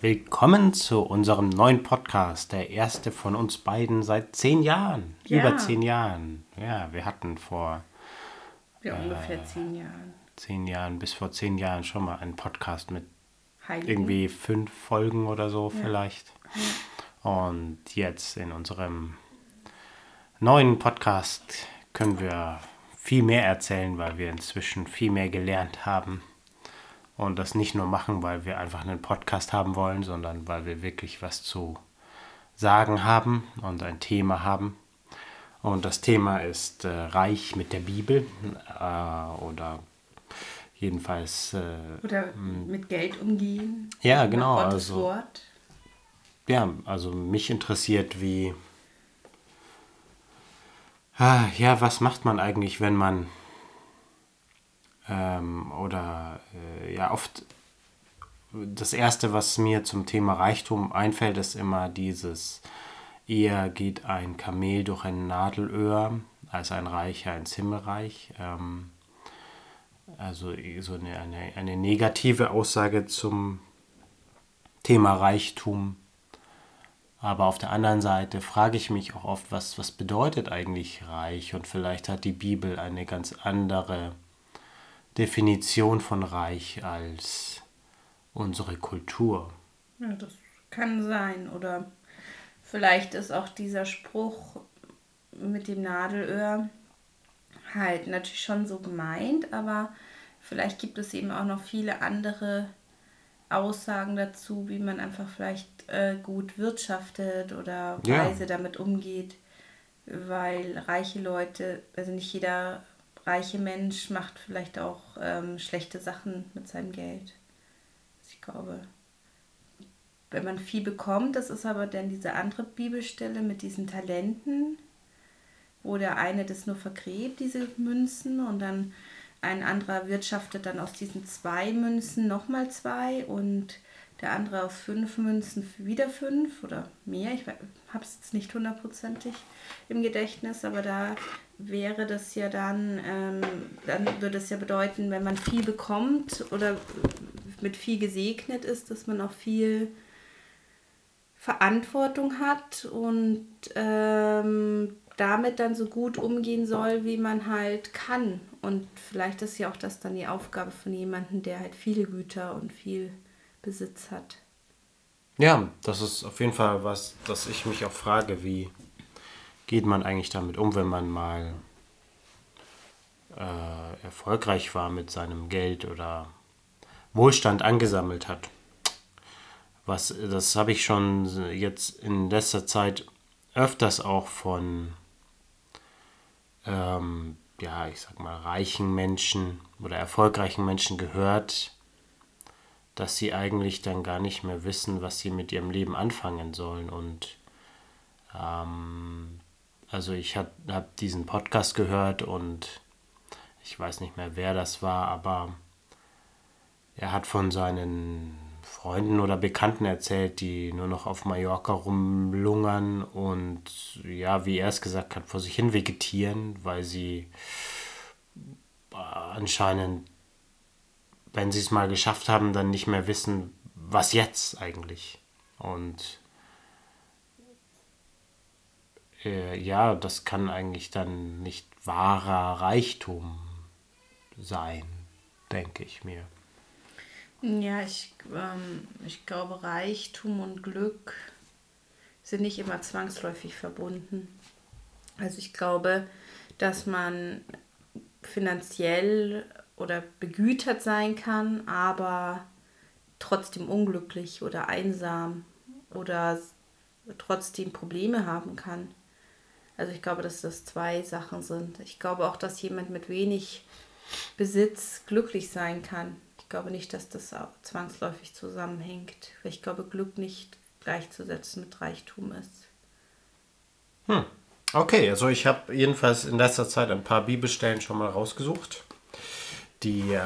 Willkommen zu unserem neuen Podcast, der erste von uns beiden seit zehn Jahren. Ja. Über zehn Jahren. Ja, wir hatten vor Ja, ungefähr zehn Jahren. zehn Jahren, bis vor zehn Jahren schon mal einen Podcast mit Heiligen. irgendwie fünf Folgen oder so vielleicht. Und jetzt in unserem neuen Podcast können wir viel mehr erzählen, weil wir inzwischen viel mehr gelernt haben. Und das nicht nur machen, weil wir einfach einen Podcast haben wollen, sondern weil wir wirklich was zu sagen haben und ein Thema haben. Und das Thema ist äh, Reich mit der Bibel äh, oder jedenfalls äh, Oder mit Geld umgehen. Ja, genau, Gottes also- Wort. Ja, also mich interessiert, wie. Ah, Ja, was macht man eigentlich, wenn man. Ähm, oder äh, ja, oft. Das erste, was mir zum Thema Reichtum einfällt, ist immer dieses: Eher geht ein Kamel durch ein Nadelöhr als ein Reicher ins Himmelreich. Ähm, also so eine, eine, eine negative Aussage zum Thema Reichtum. Aber auf der anderen Seite frage ich mich auch oft, was, was bedeutet eigentlich reich? Und vielleicht hat die Bibel eine ganz andere Definition von reich als unsere Kultur. Ja, das kann sein. Oder vielleicht ist auch dieser Spruch mit dem Nadelöhr halt natürlich schon so gemeint, aber vielleicht gibt es eben auch noch viele andere Aussagen dazu, wie man einfach vielleicht äh, gut wirtschaftet oder Ja. weise damit umgeht, weil reiche Leute, also nicht jeder reiche Mensch macht vielleicht auch ähm, schlechte Sachen mit seinem Geld. Ich glaube, wenn man viel bekommt, das ist aber dann diese andere Bibelstelle mit diesen Talenten, wo der eine das nur vergräbt, diese Münzen, und dann ein anderer wirtschaftet dann aus diesen zwei Münzen nochmal zwei und der andere aus fünf Münzen wieder fünf oder mehr. Ich habe es jetzt nicht hundertprozentig im Gedächtnis, aber da wäre das ja dann, ähm, dann würde es ja bedeuten, wenn man viel bekommt oder mit viel gesegnet ist, dass man auch viel Verantwortung hat und ähm, damit dann so gut umgehen soll, wie man halt kann. Und vielleicht ist ja auch das dann die Aufgabe von jemandem, der halt viele Güter und viel Besitz hat. Ja, das ist auf jeden Fall was, das ich mich auch frage, wie geht man eigentlich damit um, wenn man mal äh, erfolgreich war mit seinem Geld oder Wohlstand angesammelt hat. Was, das habe ich schon jetzt in letzter Zeit öfters auch von, ähm, ja, ich sag mal, reichen Menschen oder erfolgreichen Menschen gehört, dass sie eigentlich dann gar nicht mehr wissen, was sie mit ihrem Leben anfangen sollen. Und ähm, also ich habe hab diesen Podcast gehört und ich weiß nicht mehr, wer das war, aber er hat von seinen Freunden oder Bekannten erzählt, die nur noch auf Mallorca rumlungern und ja, wie er es gesagt hat, vor sich hin vegetieren, weil sie äh, anscheinend wenn sie es mal geschafft haben, dann nicht mehr wissen, was jetzt eigentlich. Und äh, ja, das kann eigentlich dann nicht wahrer Reichtum sein, denke ich mir. Ja, ich, ähm, ich glaube, Reichtum und Glück sind nicht immer zwangsläufig verbunden. Also ich glaube, dass man finanziell oder begütert sein kann, aber trotzdem unglücklich oder einsam oder trotzdem Probleme haben kann. Also ich glaube, dass das zwei Sachen sind. Ich glaube auch, dass jemand mit wenig Besitz glücklich sein kann. Ich glaube nicht, dass das zwangsläufig zusammenhängt. Weil ich glaube, Glück nicht gleichzusetzen mit Reichtum ist. Hm. Okay, also ich habe jedenfalls in letzter Zeit ein paar Bibelstellen schon mal rausgesucht. Die äh,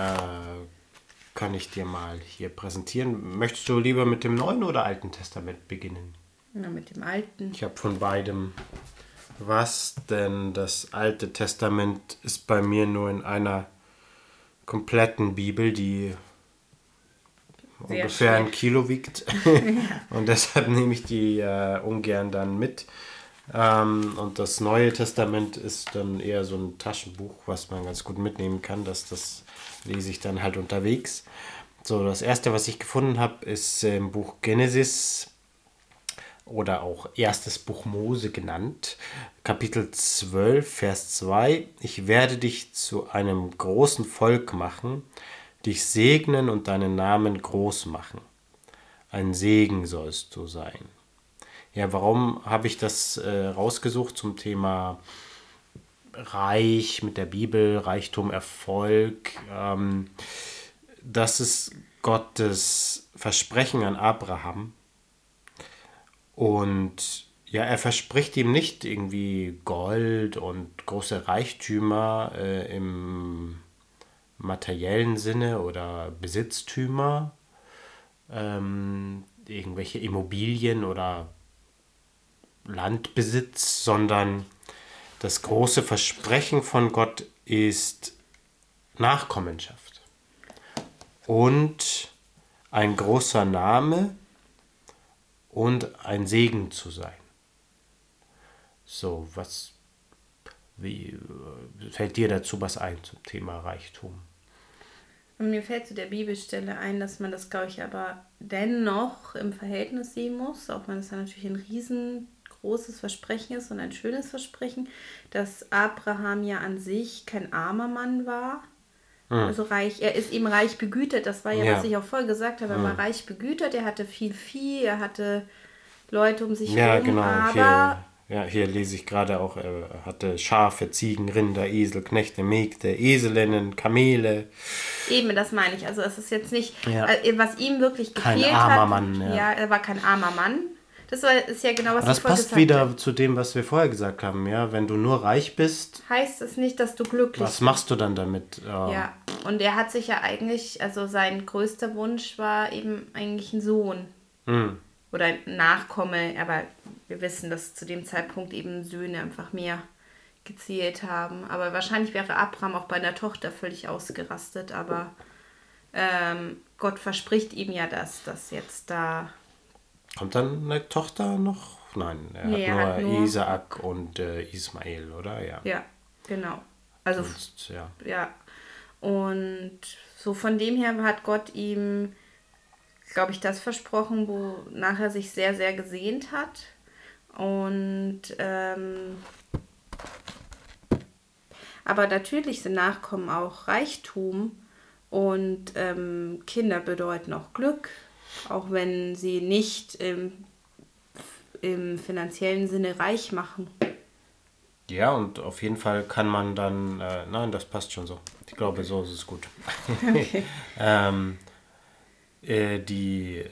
kann ich dir mal hier präsentieren. Möchtest du lieber mit dem Neuen oder Alten Testament beginnen? Ja, mit dem Alten. Ich habe von beidem was, denn das Alte Testament ist bei mir nur in einer kompletten Bibel, die ungefähr schwer. ein Kilo wiegt. und deshalb nehme ich die äh, ungern dann mit. Ähm, und das Neue Testament ist dann eher so ein Taschenbuch, was man ganz gut mitnehmen kann. Das, das lese ich dann halt unterwegs. So, das erste, was ich gefunden habe, ist im Buch Genesis oder auch erstes Buch Mose genannt, Kapitel 12, Vers 2. Ich werde dich zu einem großen Volk machen, dich segnen und deinen Namen groß machen. Ein Segen sollst du sein. Ja, warum habe ich das äh, rausgesucht zum Thema Reich mit der Bibel, Reichtum, Erfolg? Ähm, das ist Gottes Versprechen an Abraham. Und ja, er verspricht ihm nicht irgendwie Gold und große Reichtümer äh, im materiellen Sinne oder Besitztümer, ähm, irgendwelche Immobilien oder Landbesitz, sondern das große Versprechen von Gott ist Nachkommenschaft und ein großer Name und ein Segen zu sein. So, was wie fällt dir dazu was ein zum Thema Reichtum? Und mir fällt zu der Bibelstelle ein, dass man das, glaube ich, aber dennoch im Verhältnis sehen muss, auch wenn es dann natürlich ein riesengroßes Versprechen ist und ein schönes Versprechen, dass Abraham ja an sich kein armer Mann war, hm. Also reich, er ist eben reich begütert. Das war ja, ja. was ich auch vorher gesagt habe. Er hm. war reich begütert, er hatte viel Vieh, er hatte Leute um sich herum. Ja, genau. Aber hier, ja, hier lese ich gerade auch, er hatte Schafe, Ziegen, Rinder, Esel, Knechte, Mägde, Eselinnen, Kamele. Eben, das meine ich. Also es ist jetzt nicht, ja. Äh, was ihm wirklich gefehlt kein armer hat. Mann, ja. ja. er war kein armer Mann. Das ist ja genau, was das ich vorher passt wieder zu dem, was wir vorher gesagt haben. Ja, wenn du nur reich bist, heißt es nicht, dass du glücklich bist. Was machst du dann damit? Ja, und er hat sich ja eigentlich, also sein größter Wunsch war eben eigentlich ein Sohn mhm. oder ein Nachkomme. Aber wir wissen, dass zu dem Zeitpunkt eben Söhne einfach mehr gezählt haben. Aber wahrscheinlich wäre Abraham auch bei einer Tochter völlig ausgerastet. Aber ähm, Gott verspricht ihm ja das, dass jetzt da Kommt dann eine Tochter noch? Nein, er nee, hat, nur hat nur Isaak und äh, Ismael, oder? Ja. Ja, genau. Also, Sonst, ja. ja. Und so von dem her hat Gott ihm, glaube ich, das versprochen, wonach er sich sehr, sehr gesehnt hat. Und ähm, aber natürlich sind Nachkommen auch Reichtum und ähm, Kinder bedeuten auch Glück, auch wenn sie nicht im, im finanziellen Sinne reich machen. Ja, und auf jeden Fall kann man dann, äh, nein, das passt schon so. Ich glaube, so ist es gut. Okay. ähm, äh, die, äh,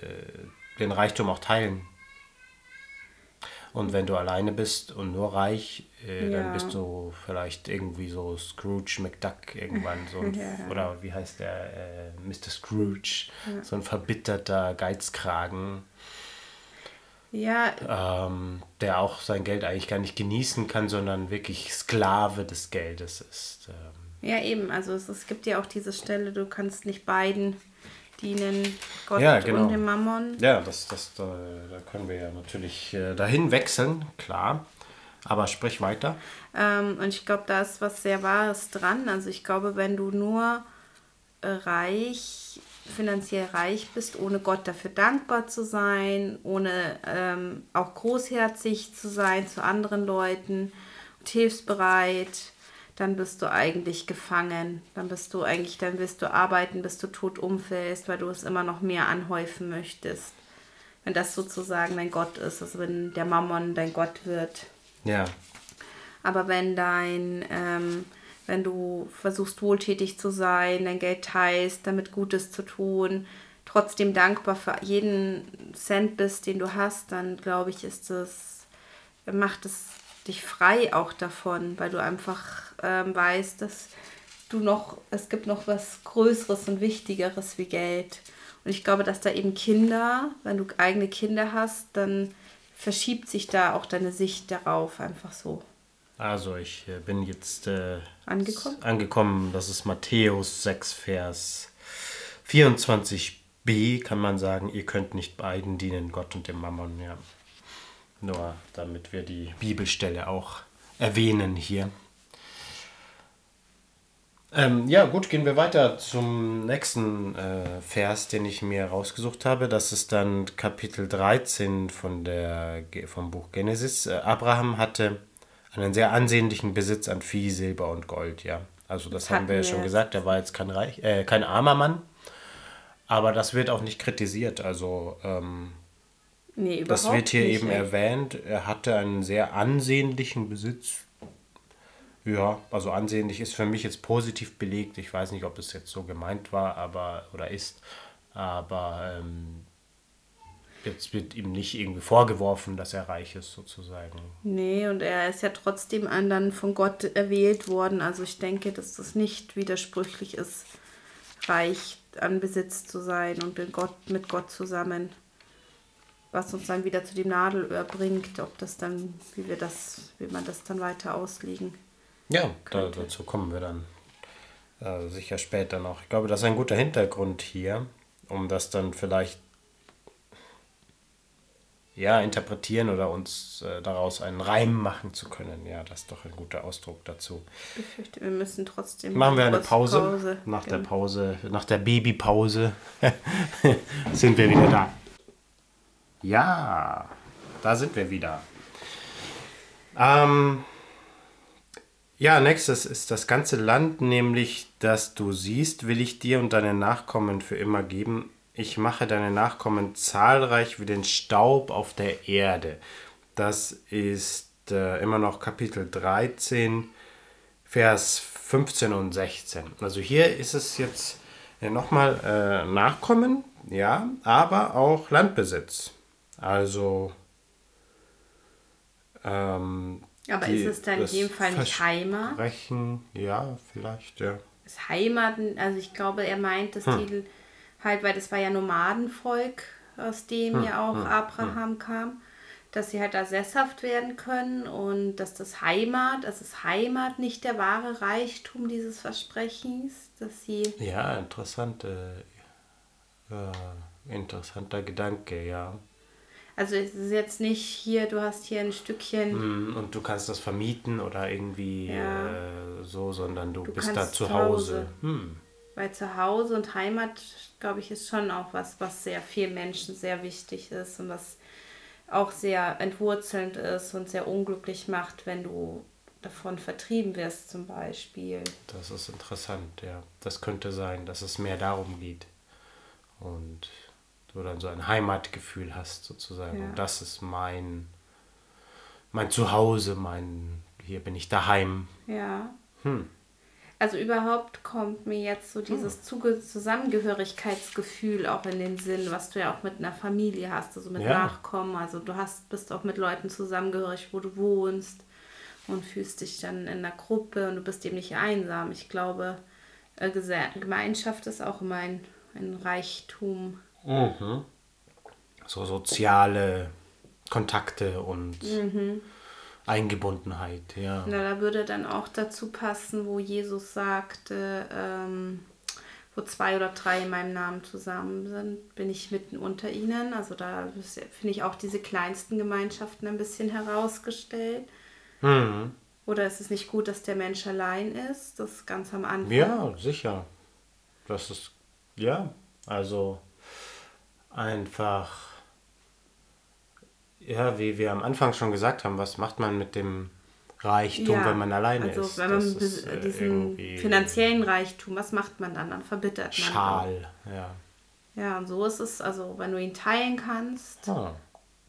den Reichtum auch teilen. Und wenn du alleine bist und nur reich, äh, ja. dann bist du vielleicht irgendwie so Scrooge McDuck irgendwann. So ein, ja. Oder wie heißt der? Äh, Mr. Scrooge. Ja. So ein verbitterter Geizkragen. Ja. Ähm, der auch sein Geld eigentlich gar nicht genießen kann, sondern wirklich Sklave des Geldes ist. Ähm. Ja, eben. Also es, es gibt ja auch diese Stelle, du kannst nicht beiden dienen Gott ja, genau. und dem Mammon. Ja, das, das, da, da können wir ja natürlich äh, dahin wechseln, klar. Aber sprich weiter. Ähm, und ich glaube, da ist was sehr Wahres dran. Also ich glaube, wenn du nur äh, reich, finanziell reich bist, ohne Gott dafür dankbar zu sein, ohne ähm, auch großherzig zu sein zu anderen Leuten und hilfsbereit, dann bist du eigentlich gefangen. Dann bist du eigentlich, dann wirst du arbeiten, bis du tot umfällst, weil du es immer noch mehr anhäufen möchtest. Wenn das sozusagen dein Gott ist, also wenn der Mammon dein Gott wird. Ja. Aber wenn dein, ähm, wenn du versuchst wohltätig zu sein, dein Geld teilst, damit Gutes zu tun, trotzdem dankbar für jeden Cent bist, den du hast, dann glaube ich, ist es, macht es dich frei auch davon, weil du einfach ähm, weißt, dass du noch, es gibt noch was Größeres und Wichtigeres wie Geld. Und ich glaube, dass da eben Kinder, wenn du eigene Kinder hast, dann verschiebt sich da auch deine Sicht darauf einfach so. Also ich äh, bin jetzt äh, angekommen? angekommen, das ist Matthäus 6, Vers 24 B kann man sagen, ihr könnt nicht beiden dienen, Gott und dem Mammon. Ja. Nur damit wir die Bibelstelle auch erwähnen hier. Ähm, ja, gut, gehen wir weiter zum nächsten äh, Vers, den ich mir rausgesucht habe. Das ist dann Kapitel 13 von der, vom Buch Genesis. Äh, Abraham hatte einen sehr ansehnlichen Besitz an Vieh, Silber und Gold, ja. Also das, das haben wir ja schon gesagt, er war jetzt kein, reich, äh, kein armer Mann, aber das wird auch nicht kritisiert. Also ähm, nee, das wird hier nicht, eben ey. erwähnt. Er hatte einen sehr ansehnlichen Besitz ja, also ansehnlich ist für mich jetzt positiv belegt. Ich weiß nicht, ob es jetzt so gemeint war, aber oder ist, aber ähm, jetzt wird ihm nicht irgendwie vorgeworfen, dass er reich ist, sozusagen. Nee, und er ist ja trotzdem dann von Gott erwählt worden. Also ich denke, dass das nicht widersprüchlich ist, reich an Besitz zu sein und mit Gott, mit Gott zusammen. Was uns dann wieder zu dem Nadelöhr bringt, ob das dann, wie wir das, wie man das dann weiter auslegen. Ja, da, dazu kommen wir dann äh, sicher später noch. Ich glaube, das ist ein guter Hintergrund hier, um das dann vielleicht ja, interpretieren oder uns äh, daraus einen Reim machen zu können. Ja, das ist doch ein guter Ausdruck dazu. Ich befürchte, wir müssen trotzdem. Machen wir eine Pause. Pause. Nach genau. der Pause, nach der Babypause sind wir wieder da. Ja, da sind wir wieder. Ähm, ja, nächstes ist das ganze Land, nämlich das du siehst, will ich dir und deinen Nachkommen für immer geben. Ich mache deine Nachkommen zahlreich wie den Staub auf der Erde. Das ist äh, immer noch Kapitel 13, Vers 15 und 16. Also hier ist es jetzt äh, nochmal äh, Nachkommen, ja, aber auch Landbesitz. Also ähm, aber die, ist es dann in dem Fall nicht Heimat? Versprechen, ja, vielleicht, ja. Ist Heimat, also ich glaube, er meint, dass hm. die halt, weil das war ja Nomadenvolk, aus dem hm, ja auch hm, Abraham hm. kam, dass sie halt da sesshaft werden können und dass das Heimat, also ist Heimat nicht der wahre Reichtum dieses Versprechens, dass sie. Ja, interessante, äh, interessanter Gedanke, ja. Also es ist jetzt nicht hier, du hast hier ein Stückchen. Mm, und du kannst das vermieten oder irgendwie ja. äh, so, sondern du, du bist da zu Hause. Hm. Weil zu Hause und Heimat, glaube ich, ist schon auch was, was sehr vielen Menschen sehr wichtig ist und was auch sehr entwurzelnd ist und sehr unglücklich macht, wenn du davon vertrieben wirst zum Beispiel. Das ist interessant, ja. Das könnte sein, dass es mehr darum geht. Und du dann so ein Heimatgefühl hast sozusagen. Ja. Und das ist mein, mein Zuhause, mein, hier bin ich daheim. Ja. Hm. Also überhaupt kommt mir jetzt so dieses hm. Zusammengehörigkeitsgefühl auch in den Sinn, was du ja auch mit einer Familie hast, also mit ja. Nachkommen. Also du hast, bist auch mit Leuten zusammengehörig, wo du wohnst und fühlst dich dann in einer Gruppe und du bist eben nicht einsam. Ich glaube, äh, Gemeinschaft ist auch immer ein, ein Reichtum Mhm. So soziale Kontakte und mhm. Eingebundenheit, ja. Na, da würde dann auch dazu passen, wo Jesus sagte, ähm, wo zwei oder drei in meinem Namen zusammen sind, bin ich mitten unter ihnen. Also da finde ich auch diese kleinsten Gemeinschaften ein bisschen herausgestellt. Mhm. Oder ist es nicht gut, dass der Mensch allein ist? Das ganz am Anfang. Ja, sicher. Das ist, ja, also einfach, ja, wie wir am Anfang schon gesagt haben, was macht man mit dem Reichtum, ja, wenn man alleine also, ist? Wenn man ist, äh, diesen finanziellen Reichtum, was macht man dann? Dann verbittert man. Schal, auch. ja. Ja, und so ist es, also wenn du ihn teilen kannst, ah.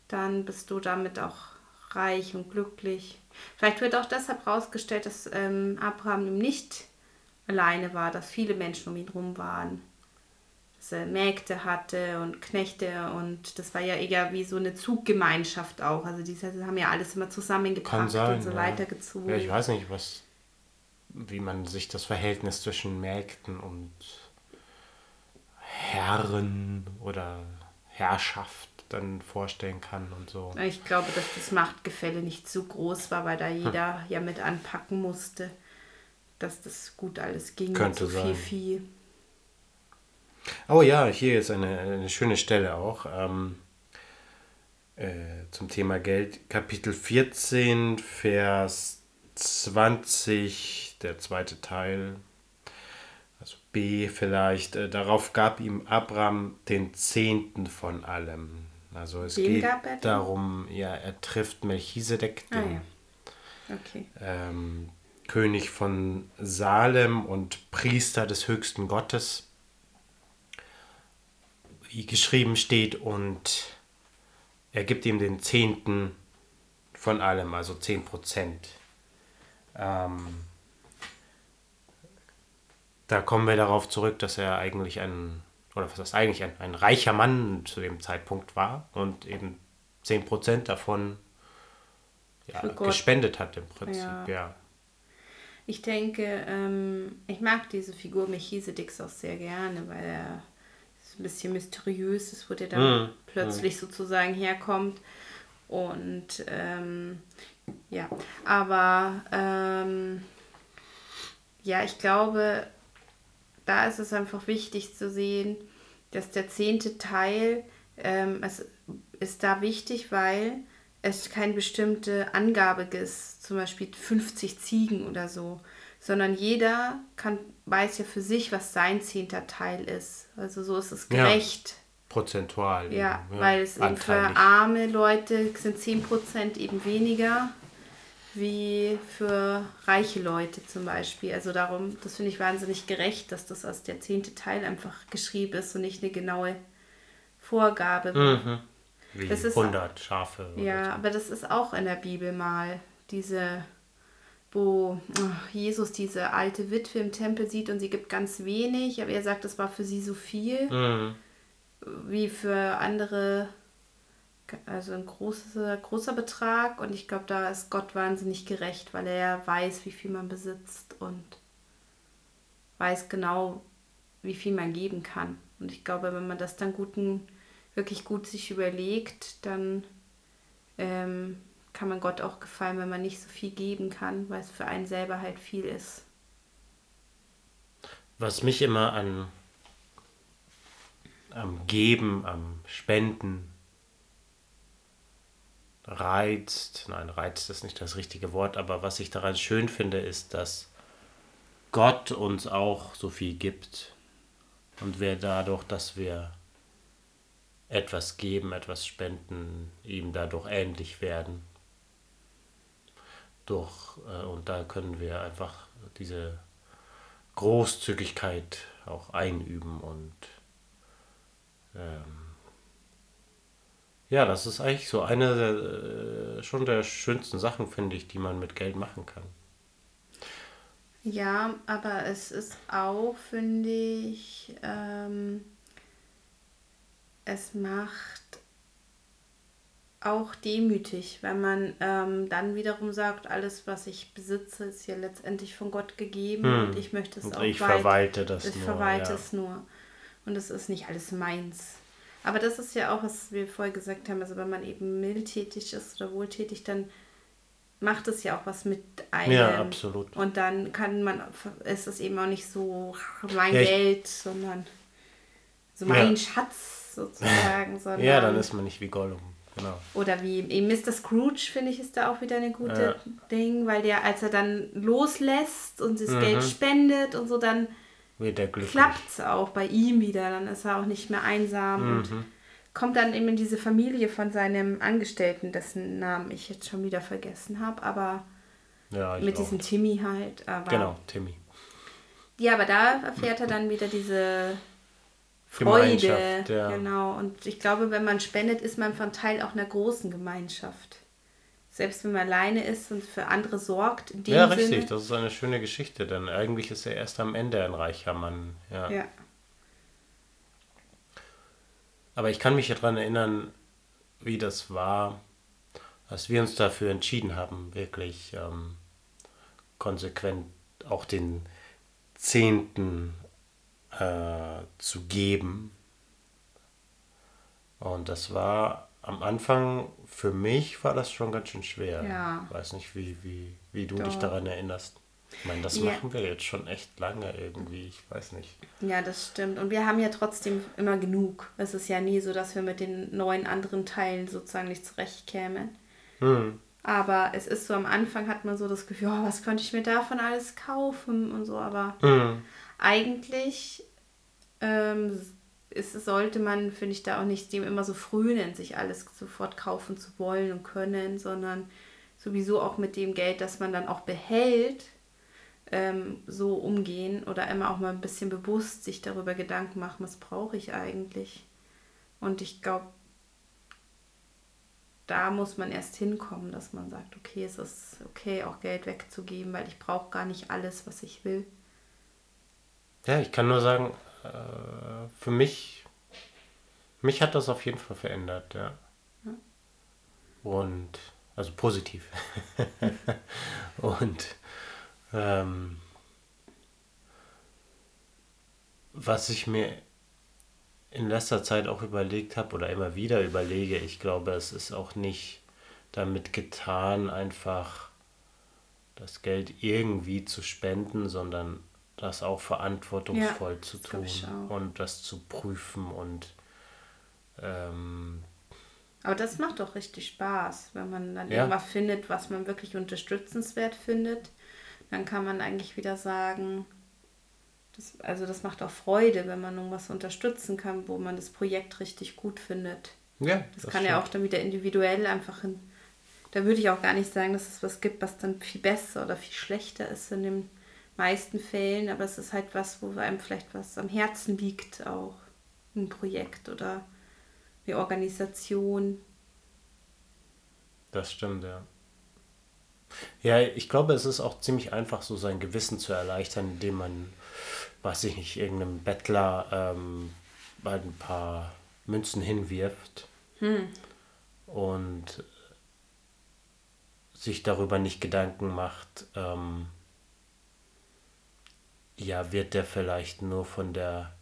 dann bist du damit auch reich und glücklich. Vielleicht wird auch deshalb herausgestellt, dass ähm, Abraham nicht alleine war, dass viele Menschen um ihn herum waren dass er Mägde hatte und Knechte und das war ja eher wie so eine Zuggemeinschaft auch. Also die haben ja alles immer zusammengepackt sein, und so ja. weitergezogen. Ja, ich weiß nicht, was, wie man sich das Verhältnis zwischen Mägden und Herren oder Herrschaft dann vorstellen kann und so. Ich glaube, dass das Machtgefälle nicht so groß war, weil da jeder hm. ja mit anpacken musste, dass das gut alles ging. Könnte so sein. Viel, viel. Oh ja, hier ist eine, eine schöne Stelle auch. Ähm, äh, zum Thema Geld. Kapitel 14, Vers 20, der zweite Teil. Also B vielleicht. Äh, darauf gab ihm Abraham den Zehnten von allem. Also es Wem geht darum, ja, er trifft Melchisedek, Ah, den ja. Okay. ähm, König von Salem und Priester des höchsten Gottes, wie geschrieben steht, und er gibt ihm den Zehnten von allem, also 10 Prozent. Ähm, da kommen wir darauf zurück, dass er eigentlich ein, oder was heißt eigentlich, ein, ein reicher Mann zu dem Zeitpunkt war und eben 10 Prozent davon ja, gespendet hat im Prinzip, Ja. ja. Ich denke, ähm, ich mag diese Figur Melchisedeks auch sehr gerne, weil er ein bisschen mysteriös ist, wo der dann Mhm. plötzlich sozusagen herkommt. Und ähm, ja, aber ähm, ja, ich glaube, da ist es einfach wichtig zu sehen, dass der zehnte Teil ähm, es ist da wichtig, weil es keine bestimmte Angabe ist, zum Beispiel 50 Ziegen oder so, sondern jeder kann, weiß ja für sich, was sein zehnter Teil ist. Also so ist es Ja. gerecht. Prozentual. Ja, eben, weil es eben für arme Leute sind 10% eben weniger wie für reiche Leute zum Beispiel. Also darum, das finde ich wahnsinnig gerecht, dass das als der zehnte Teil einfach geschrieben ist und nicht eine genaue Vorgabe. Mhm. Wie Das ist- 100 Schafe. oder Ja, aber das ist auch in der Bibel mal diese, wo Jesus diese alte Witwe im Tempel sieht und sie gibt ganz wenig, aber er sagt, das war für sie so viel. Mhm. wie für andere, also ein großer, großer Betrag. Und ich glaube, da ist Gott wahnsinnig gerecht, weil er weiß, wie viel man besitzt und weiß genau, wie viel man geben kann. Und ich glaube, wenn man das dann guten, wirklich gut sich überlegt, dann ähm, kann man Gott auch gefallen, wenn man nicht so viel geben kann, weil es für einen selber halt viel ist. Was mich immer an am Geben, am Spenden reizt, nein, reizt ist nicht das richtige Wort, aber was ich daran schön finde, ist, dass Gott uns auch so viel gibt und wir dadurch, dass wir etwas geben, etwas spenden, ihm dadurch ähnlich werden. Durch, äh, und da können wir einfach diese Großzügigkeit auch einüben und ähm, ja, das ist eigentlich so eine der, äh, schon der schönsten Sachen, finde ich, die man mit Geld machen kann. Ja, aber es ist auch, finde ich, ähm, es macht auch demütig, wenn man ähm, dann wiederum sagt, alles, was ich besitze, ist ja letztendlich von Gott gegeben Hm. und ich möchte es Und auch ich weit- verwalte das ich nur, verwalte ja. es nur. Und es ist nicht alles meins. Aber das ist ja auch, was wir vorher gesagt haben, also wenn man eben mildtätig ist oder wohltätig, dann macht es ja auch was mit einem. Ja, absolut. Und dann kann man, ist es eben auch nicht so mein Ja, ich- Geld, sondern so mein Ja. Schatz sozusagen, sondern Ja, dann ist man nicht wie Gollum. Genau. oder wie eben Mr. Scrooge, finde ich, ist da auch wieder eine gute Ding, weil der, als er dann loslässt und das Mhm. Geld spendet und so, dann klappt es auch bei ihm wieder. Dann ist er auch nicht mehr einsam Mhm. und kommt dann eben in diese Familie von seinem Angestellten, dessen Namen ich jetzt schon wieder vergessen habe, aber Ja, mit diesem Timmy halt. Aber, Genau, Timmy. Ja, aber da erfährt er dann wieder diese Freude. Ja. Genau. Und ich glaube, wenn man spendet, ist man von Teil auch einer großen Gemeinschaft. Selbst wenn man alleine ist und für andere sorgt, Ja, Sinne. richtig, das ist eine schöne Geschichte, denn eigentlich ist er erst am Ende ein reicher Mann. Ja. Ja. Aber ich kann mich daran erinnern, wie das war, als wir uns dafür entschieden haben, wirklich ähm, konsequent auch den Zehnten äh, zu geben. Und das war am Anfang, für mich war das schon ganz schön schwer. Ja. Ich weiß nicht, wie, wie, wie du dich Doch. daran erinnerst. Ich meine, das Ja. machen wir jetzt schon echt lange irgendwie, ich weiß nicht. Ja, das stimmt. Und wir haben ja trotzdem immer genug. Es ist ja nie so, dass wir mit den neuen anderen Teilen sozusagen nicht zurechtkämen. Hm. Aber es ist so, am Anfang hat man so das Gefühl, oh, was könnte ich mir davon alles kaufen und so. Aber Hm. Eigentlich ähm, ist, sollte man, finde ich, da auch nicht dem immer so frühen, sich alles sofort kaufen zu wollen und können, sondern sowieso auch mit dem Geld, das man dann auch behält, ähm, so umgehen oder immer auch mal ein bisschen bewusst sich darüber Gedanken machen, was brauche ich eigentlich. Und ich glaube, da muss man erst hinkommen, dass man sagt, okay, es ist okay, auch Geld wegzugeben, weil ich brauche gar nicht alles, was ich will. Ja, ich kann nur sagen, äh, für mich, mich hat das auf jeden Fall verändert, ja. Und, also positiv. Und ähm, was ich mir in letzter Zeit auch überlegt habe oder immer wieder überlege, ich glaube, es ist auch nicht damit getan, einfach das Geld irgendwie zu spenden, sondern das auch verantwortungsvoll Ja, zu das tun und das zu prüfen und ähm, Aber das macht doch richtig Spaß, wenn man dann Ja. irgendwas findet, was man wirklich unterstützenswert findet. Dann kann man eigentlich wieder sagen, das, also das macht auch Freude, wenn man irgendwas unterstützen kann, wo man das Projekt richtig gut findet. ja, Das, kann ja auch dann wieder individuell einfach in, da würde ich auch gar nicht sagen, dass es was gibt, was dann viel besser oder viel schlechter ist in den meisten Fällen, aber es ist halt was, wo einem vielleicht was am Herzen liegt auch. Ein Projekt oder eine Organisation. Das stimmt, ja. Ja, ich glaube, es ist auch ziemlich einfach, so sein Gewissen zu erleichtern, indem man, weiß ich nicht, irgendeinem Bettler ähm, halt ein paar Münzen hinwirft und sich darüber nicht Gedanken macht, ähm, ja, wird der vielleicht nur von der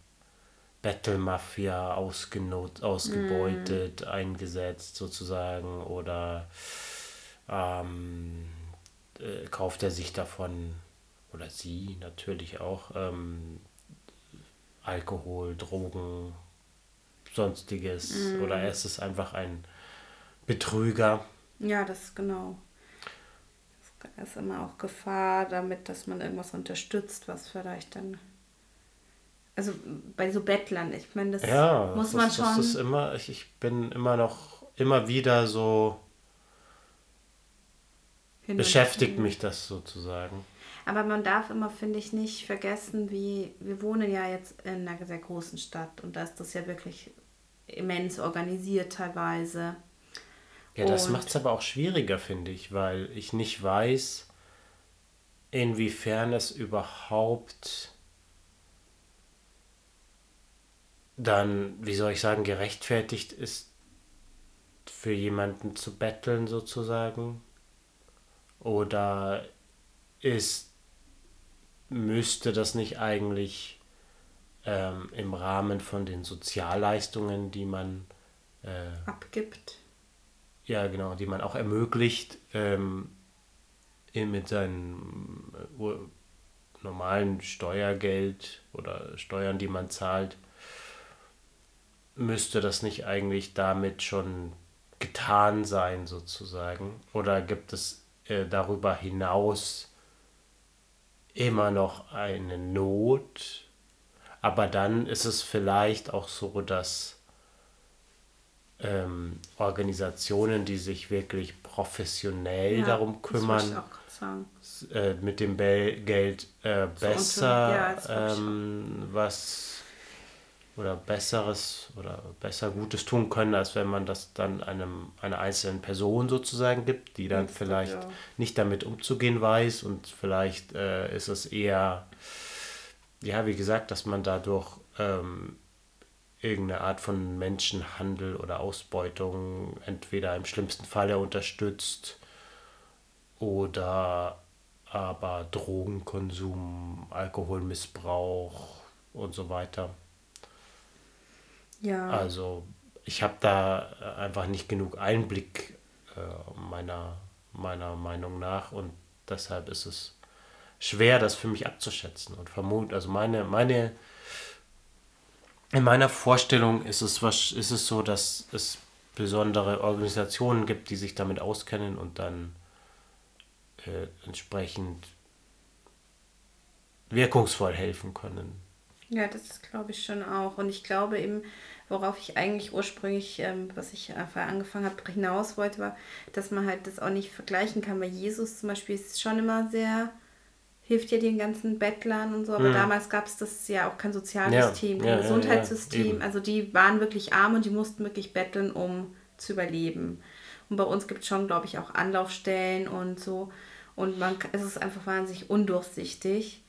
Battle-Mafia ausgenut, ausgebeutet, eingesetzt sozusagen oder ähm, äh, kauft er sich davon oder sie natürlich auch ähm, Alkohol, Drogen, sonstiges oder ist es einfach ein Betrüger? Ja, das ist genau. Es ist immer auch Gefahr damit, dass man irgendwas unterstützt, was vielleicht dann. Also bei so Bettlern, ich meine, das Ja, muss das, man schon. das ist immer, ich, ich bin immer noch, immer wieder so, beschäftigt mich das sozusagen. Aber man darf immer, finde ich, nicht vergessen, wie wir wohnen ja jetzt in einer sehr großen Stadt und da ist das ja wirklich immens organisiert teilweise. Ja, das macht es aber auch schwieriger, finde ich, weil ich nicht weiß, inwiefern es überhaupt dann, wie soll ich sagen, gerechtfertigt ist, für jemanden zu betteln sozusagen. Oder ist, müsste das nicht eigentlich ähm, im Rahmen von den Sozialleistungen, die man äh, Abgibt. Ja, genau, die man auch ermöglicht, ähm, mit seinem äh, normalen Steuergeld oder Steuern, die man zahlt, müsste das nicht eigentlich damit schon getan sein, sozusagen? Oder gibt es äh, darüber hinaus immer noch eine Not? Aber dann ist es vielleicht auch so, dass ähm, Organisationen, die sich wirklich professionell Ja, darum das kümmern, äh, mit dem Be Geld äh, besser ja, das ähm, was oder besseres oder besser Gutes tun können, als wenn man das dann einem einer einzelnen Person sozusagen gibt, die dann Ja, vielleicht ja. nicht damit umzugehen weiß und vielleicht äh, ist es eher ja, wie gesagt, dass man dadurch ähm, irgendeine Art von Menschenhandel oder Ausbeutung entweder im schlimmsten Fall ja unterstützt oder aber Drogenkonsum, Alkoholmissbrauch und so weiter. Ja, Also ich habe da äh, einfach nicht genug Einblick äh, meiner, meiner Meinung nach und deshalb ist es schwer, das für mich abzuschätzen und vermut, also meine, meine, in meiner Vorstellung ist es, was, ist es so, dass es besondere Organisationen gibt, die sich damit auskennen und dann äh, entsprechend wirkungsvoll helfen können. Ja, das glaube ich schon auch. Und ich glaube eben, worauf ich eigentlich ursprünglich, ähm, was ich einfach angefangen habe, hinaus wollte, war, dass man halt das auch nicht vergleichen kann. Weil Jesus zum Beispiel ist schon immer sehr, hilft ja den ganzen Bettlern und so, aber mhm. damals gab es das ja auch kein Sozialsystem, ja, kein ja, Gesundheitssystem. Ja, also die waren wirklich arm und die mussten wirklich betteln, um zu überleben. Und bei uns gibt es schon, glaube ich, auch Anlaufstellen und so. Und man, es ist einfach wahnsinnig undurchsichtig.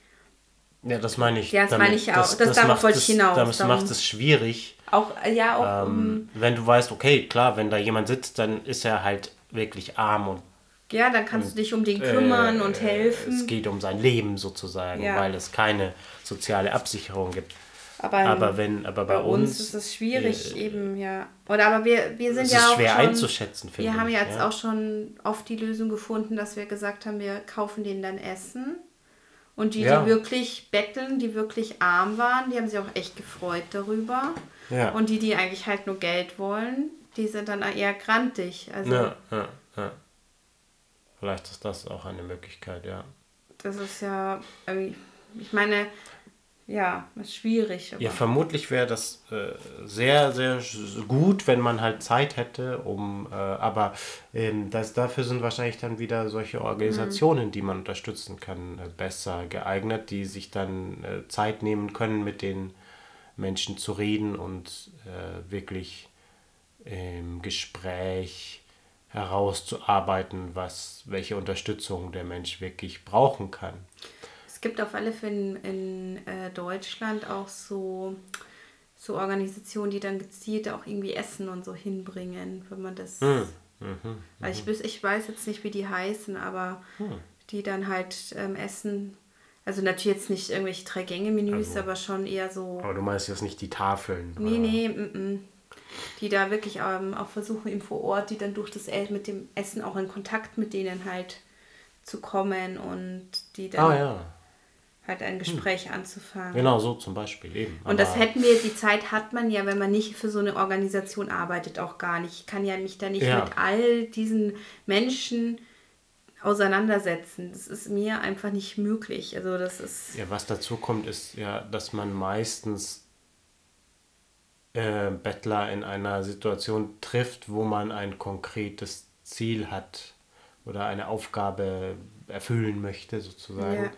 Ja, das meine ich. Ja, das damit, meine ich auch. Das, das, das darauf wollte ich hinaus. Das darum. macht es schwierig. Auch, ja, auch. Ähm, wenn du weißt, okay, klar, wenn da jemand sitzt, dann ist er halt wirklich arm und. Ja, dann kannst und, du dich um den kümmern äh, und helfen. Es geht um sein Leben sozusagen, ja. weil es keine soziale Absicherung gibt. Aber, aber wenn, aber bei, bei uns, uns, ist es schwierig äh, eben, ja. Oder aber wir, wir sind ja auch schwer schon, einzuschätzen, finde Wir haben jetzt ja. auch schon oft die Lösung gefunden, dass wir gesagt haben, wir kaufen denen dann Essen und die, ja. die wirklich betteln, die wirklich arm waren, die haben sich auch echt gefreut darüber. Ja. Und die, die eigentlich halt nur Geld wollen, die sind dann eher grantig. Also, ja, ja, ja. Vielleicht ist das auch eine Möglichkeit, ja. Das ist ja, ich meine, ja, ist schwierig. ja, vermutlich wäre das äh, sehr, sehr gut, wenn man halt Zeit hätte, um, äh, aber ähm, das, dafür sind wahrscheinlich dann wieder solche Organisationen, mhm. die man unterstützen kann, äh, besser geeignet, die sich dann äh, Zeit nehmen können, mit den Menschen zu reden und äh, wirklich im Gespräch herauszuarbeiten, was, welche Unterstützung der Mensch wirklich brauchen kann. Es gibt auf alle Fälle in, in äh, Deutschland auch so, so Organisationen, die dann gezielt auch irgendwie Essen und so hinbringen, wenn man das. Hm. Mhm, also ich, ich weiß jetzt nicht, wie die heißen, aber hm. die dann halt ähm, Essen also natürlich jetzt nicht irgendwelche Drei-Gänge-Menüs, also, aber schon eher so. Aber du meinst jetzt nicht die Tafeln? Nee, oder? nee, m -m. Die da wirklich ähm, auch versuchen, eben vor Ort, die dann durch das mit dem Essen auch in Kontakt mit denen halt zu kommen und die dann. Ah, ja halt ein hm. Gespräch hm. anzufangen. Genau, so zum Beispiel eben. Und das hätten wir, die Zeit hat man ja, wenn man nicht für so eine Organisation arbeitet, auch gar nicht. Ich kann ja mich da nicht ja. mit all diesen Menschen auseinandersetzen. Das ist mir einfach nicht möglich. Also das ist. Ja, was dazu kommt, ist ja, dass man meistens äh, Bettler in einer Situation trifft, wo man ein konkretes Ziel hat oder eine Aufgabe erfüllen möchte, sozusagen. Ja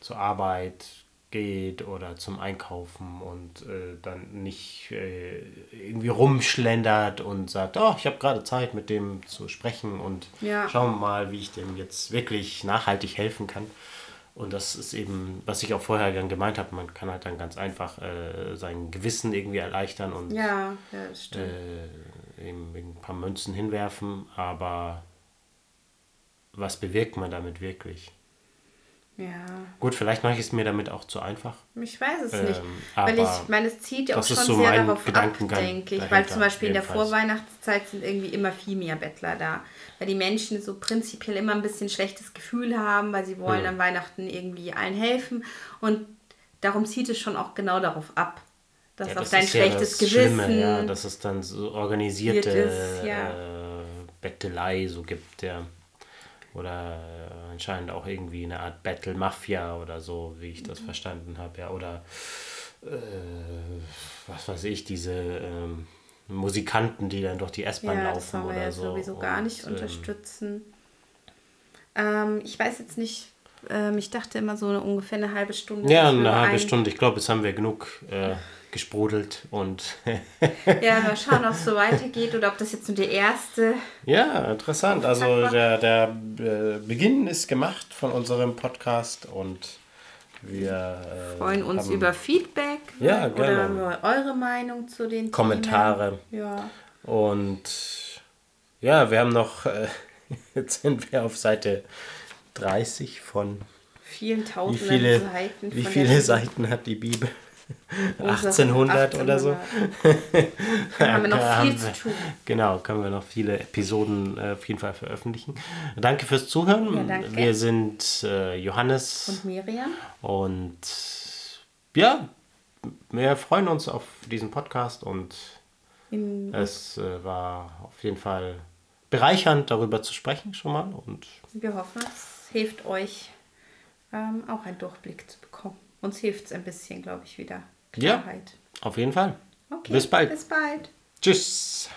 zur Arbeit geht oder zum Einkaufen und äh, dann nicht äh, irgendwie rumschlendert und sagt, oh, ich habe gerade Zeit mit dem zu sprechen und ja. schauen wir mal, wie ich dem jetzt wirklich nachhaltig helfen kann. Und das ist eben, was ich auch vorher dann gemeint habe, man kann halt dann ganz einfach äh, sein Gewissen irgendwie erleichtern und ja, ja, stimmt. Äh, eben ein paar Münzen hinwerfen, aber was bewirkt man damit wirklich? Ja. Gut, vielleicht mache ich es mir damit auch zu einfach. Ich weiß es ähm, nicht. Weil ich meine, es zieht ja auch schon so sehr darauf ab, denke ich. Weil zum Beispiel in der Vorweihnachtszeit sind irgendwie immer viel mehr Bettler da. Weil die Menschen so prinzipiell immer ein bisschen schlechtes Gefühl haben, weil sie wollen hm. an Weihnachten irgendwie allen helfen. Und darum zieht es schon auch genau darauf ab. Dass ja, auf dein schlechtes ja Gewissen. Schlimme, ja, dass es dann so organisierte ist, ja. äh, Bettelei so gibt, ja. Oder äh, anscheinend auch irgendwie eine Art Battle Mafia oder so, wie ich das mhm. verstanden habe. Ja, oder äh, was weiß ich, diese ähm, Musikanten, die dann durch die S-Bahn ja, laufen oder ja so. sowieso gar nicht und, ähm, unterstützen. Ähm, ich weiß jetzt nicht, ähm, ich dachte immer so eine, ungefähr eine halbe Stunde. Ja, eine halbe Stunde. Ich glaube, jetzt haben wir genug. Äh, gesprudelt und. ja, mal schauen, ob es so weitergeht oder ob das jetzt nur der erste. Ja, interessant. Also der, der äh, Beginn ist gemacht von unserem Podcast und wir äh, freuen uns über Feedback ja, gerne. oder eure Meinung zu den Kommentare. Themen. Ja. Und ja, wir haben noch, äh, jetzt sind wir auf Seite 30 von vielen tausend wie viele, Seiten. Wie viele Seiten hat die Bibel? 1800 oder so. Da haben wir noch viel zu tun. Genau, können wir noch viele Episoden äh, auf jeden Fall veröffentlichen. Danke fürs Zuhören. Ja. Wir sind äh, Johannes Und Miriam? und ja, wir freuen uns auf diesen Podcast und In, es äh, war auf jeden Fall bereichernd, darüber zu sprechen schon mal. Und wir hoffen, es hilft euch, ähm, auch einen Durchblick zu bekommen. Uns hilft es ein bisschen, glaube ich, wieder. Ja. Klarheit. auf jeden Fall. Okay. Bis bald. Bis bald. Tschüss.